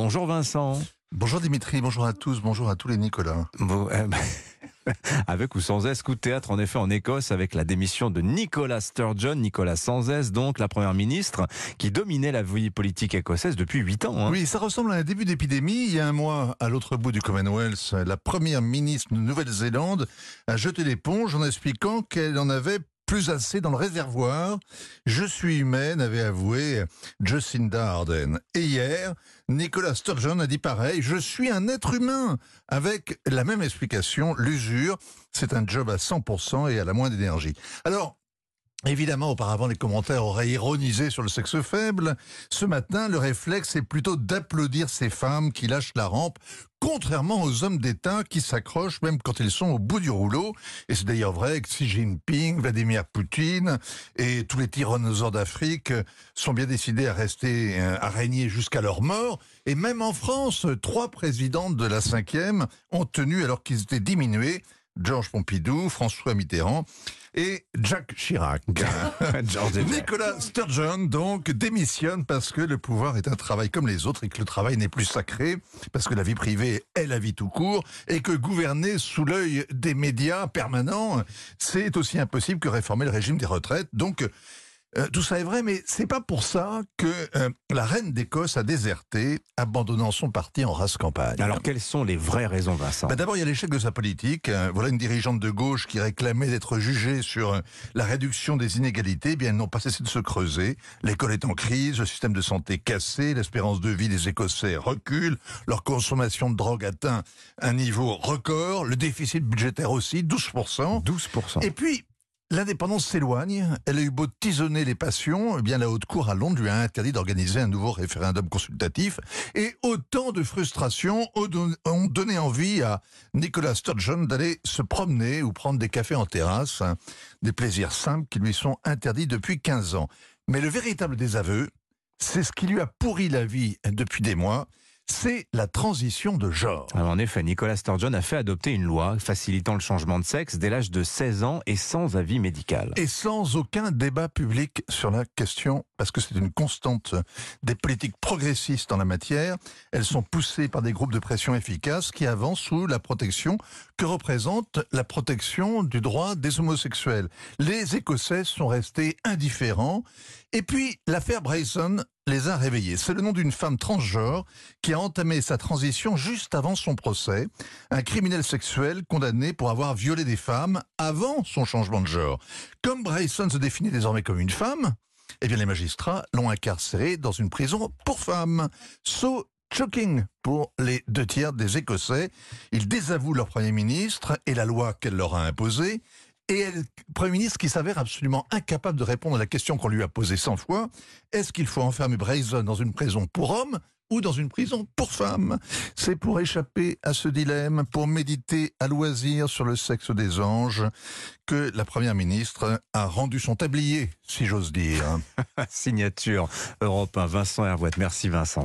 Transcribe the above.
Bonjour Vincent. Bonjour Dimitri, bonjour à tous, bonjour à tous les Nicolas. Bon, euh, avec ou sans S, coup de théâtre en effet en Écosse avec la démission de Nicola Sturgeon, Nicolas sans S, donc la première ministre qui dominait la vie politique écossaise depuis 8 ans. hein. Oui, ça ressemble à un début d'épidémie. Il y a un mois, à l'autre bout du Commonwealth, la première ministre de Nouvelle-Zélande a jeté l'éponge en expliquant qu'elle en avait plus assez dans le réservoir. Je suis humaine, avait avoué Jacinda Ardern. Et hier, Nicolas Sturgeon a dit pareil, je suis un être humain, avec la même explication, l'usure, c'est un job à 100% et à la moins d'énergie. Alors, Évidemment, auparavant, les commentaires auraient ironisé sur le sexe faible. Ce matin, le réflexe est plutôt d'applaudir ces femmes qui lâchent la rampe, contrairement aux hommes d'État qui s'accrochent même quand ils sont au bout du rouleau. Et c'est d'ailleurs vrai que Xi Jinping, Vladimir Poutine et tous les tyrannosaures d'Afrique sont bien décidés à rester, euh, à régner jusqu'à leur mort. Et même en France, trois présidentes de la cinquième ont tenu alors qu'ils étaient diminués. Georges Pompidou, François Mitterrand et Jacques Chirac. Nicolas Sturgeon, donc, démissionne parce que le pouvoir est un travail comme les autres et que le travail n'est plus sacré, parce que la vie privée est la vie tout court, et que gouverner sous l'œil des médias permanents, c'est aussi impossible que réformer le régime des retraites. Donc, euh, tout ça est vrai, mais c'est pas pour ça que euh, la reine d'Écosse a déserté, abandonnant son parti en race campagne. Alors quelles sont les vraies raisons Vincent? Bah, D'abord, il y a l'échec de sa politique. Euh, Voilà une dirigeante de gauche qui réclamait d'être jugée sur la réduction des inégalités. Eh bien, elles n'ont pas cessé de se creuser. L'école est en crise, le système de santé cassé, l'espérance de vie des Écossais recule, leur consommation de drogue atteint un niveau record, le déficit budgétaire aussi, 12%. 12%. Et puis, l'indépendance s'éloigne. Elle a eu beau tisonner les passions, eh bien la haute cour à Londres lui a interdit d'organiser un nouveau référendum consultatif. Et autant de frustrations ont don- ont donné envie à Nicolas Sturgeon d'aller se promener ou prendre des cafés en terrasse, des plaisirs simples qui lui sont interdits depuis 15 ans. Mais le véritable désaveu, c'est ce qui lui a pourri la vie depuis des mois, c'est la transition de genre. Alors, en effet, Nicolas Sturgeon a fait adopter une loi facilitant le changement de sexe dès l'âge de 16 ans et sans avis médical. et sans aucun débat public sur la question, parce que c'est une constante des politiques progressistes en la matière. Elles sont poussées par des groupes de pression efficaces qui avancent sous la protection que représente la protection du droit des homosexuels. Les Écossais sont restés indifférents. Et puis, l'affaire Brayson les a réveillés. C'est le nom d'une femme transgenre qui a entamé sa transition juste avant son procès. Un criminel sexuel condamné pour avoir violé des femmes avant son changement de genre. Comme Brayson se définit désormais comme une femme, eh bien les magistrats l'ont incarcéré dans une prison pour femmes. So shocking pour les deux tiers des Écossais. Ils désavouent leur Premier ministre et la loi qu'elle leur a imposée. Et elle, Premier ministre qui s'avère absolument incapable de répondre à la question qu'on lui a posée 100 fois. Est-ce qu'il faut enfermer Brayson dans une prison pour hommes ou dans une prison pour femmes? C'est pour échapper à ce dilemme, pour méditer à loisir sur le sexe des anges, que la Première ministre a rendu son tablier, si j'ose dire. Signature Europe 1, Vincent Hervouette. Merci Vincent.